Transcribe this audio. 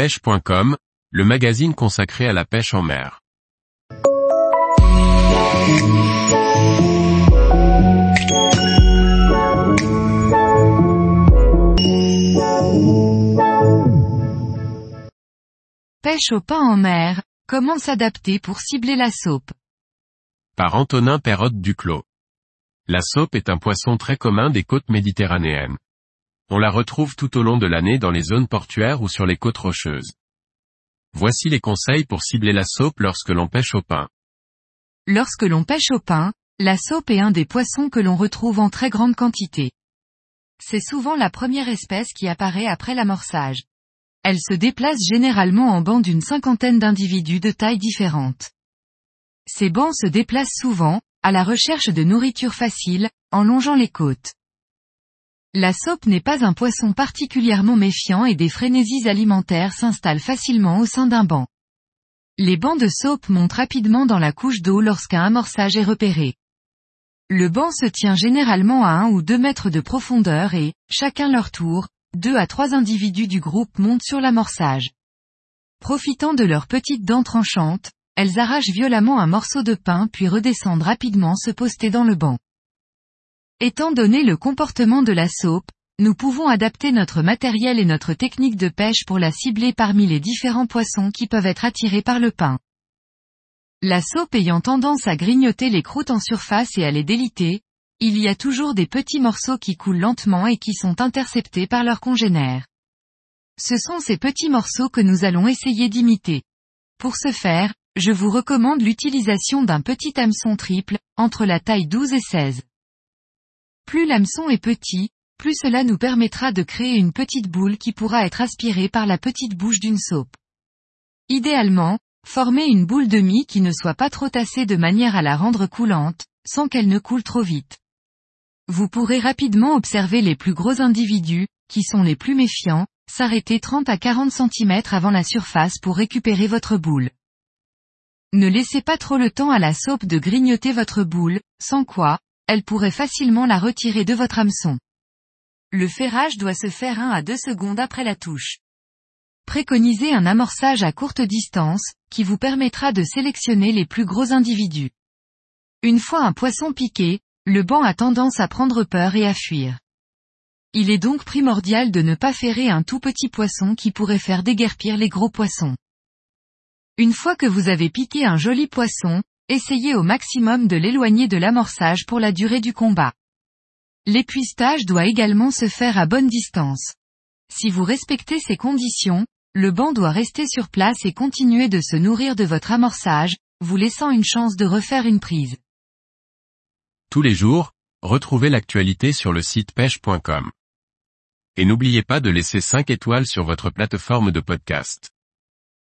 pêche.com, le magazine consacré à la pêche en mer. Pêche au pain en mer, comment s'adapter pour cibler la saupe? Par Antonin Perrotte Duclos. La saupe est un poisson très commun des côtes méditerranéennes. On la retrouve tout au long de l'année dans les zones portuaires ou sur les côtes rocheuses. Voici les conseils pour cibler la saupe lorsque l'on pêche au pain. Lorsque l'on pêche au pain, la saupe est un des poissons que l'on retrouve en très grande quantité. C'est souvent la première espèce qui apparaît après l'amorçage. Elle se déplace généralement en bancs d'une cinquantaine d'individus de tailles différentes. Ces bancs se déplacent souvent, à la recherche de nourriture facile, en longeant les côtes. La saupe n'est pas un poisson particulièrement méfiant et des frénésies alimentaires s'installent facilement au sein d'un banc. Les bancs de saupe montent rapidement dans la couche d'eau lorsqu'un amorçage est repéré. Le banc se tient généralement à un ou deux mètres de profondeur et, chacun leur tour, deux à trois individus du groupe montent sur l'amorçage. Profitant de leurs petites dents tranchantes, elles arrachent violemment un morceau de pain puis redescendent rapidement se poster dans le banc. Étant donné le comportement de la saupe, nous pouvons adapter notre matériel et notre technique de pêche pour la cibler parmi les différents poissons qui peuvent être attirés par le pain. La saupe ayant tendance à grignoter les croûtes en surface et à les déliter, il y a toujours des petits morceaux qui coulent lentement et qui sont interceptés par leurs congénères. Ce sont ces petits morceaux que nous allons essayer d'imiter. Pour ce faire, je vous recommande l'utilisation d'un petit hameçon triple, entre la taille 12 et 16. Plus l'hameçon est petit, plus cela nous permettra de créer une petite boule qui pourra être aspirée par la petite bouche d'une saupe. Idéalement, formez une boule de mie qui ne soit pas trop tassée de manière à la rendre coulante, sans qu'elle ne coule trop vite. Vous pourrez rapidement observer les plus gros individus, qui sont les plus méfiants, s'arrêter 30 à 40 cm avant la surface pour récupérer votre boule. Ne laissez pas trop le temps à la saupe de grignoter votre boule, sans quoi, elle pourrait facilement la retirer de votre hameçon. Le ferrage doit se faire 1 à 2 secondes après la touche. Préconisez un amorçage à courte distance, qui vous permettra de sélectionner les plus gros individus. Une fois un poisson piqué, le banc a tendance à prendre peur et à fuir. Il est donc primordial de ne pas ferrer un tout petit poisson qui pourrait faire déguerpir les gros poissons. Une fois que vous avez piqué un joli poisson, essayez au maximum de l'éloigner de l'amorçage pour la durée du combat. L'épuistage doit également se faire à bonne distance. Si vous respectez ces conditions, le banc doit rester sur place et continuer de se nourrir de votre amorçage, vous laissant une chance de refaire une prise. Tous les jours, retrouvez l'actualité sur le site pêche.com. Et n'oubliez pas de laisser 5 étoiles sur votre plateforme de podcast.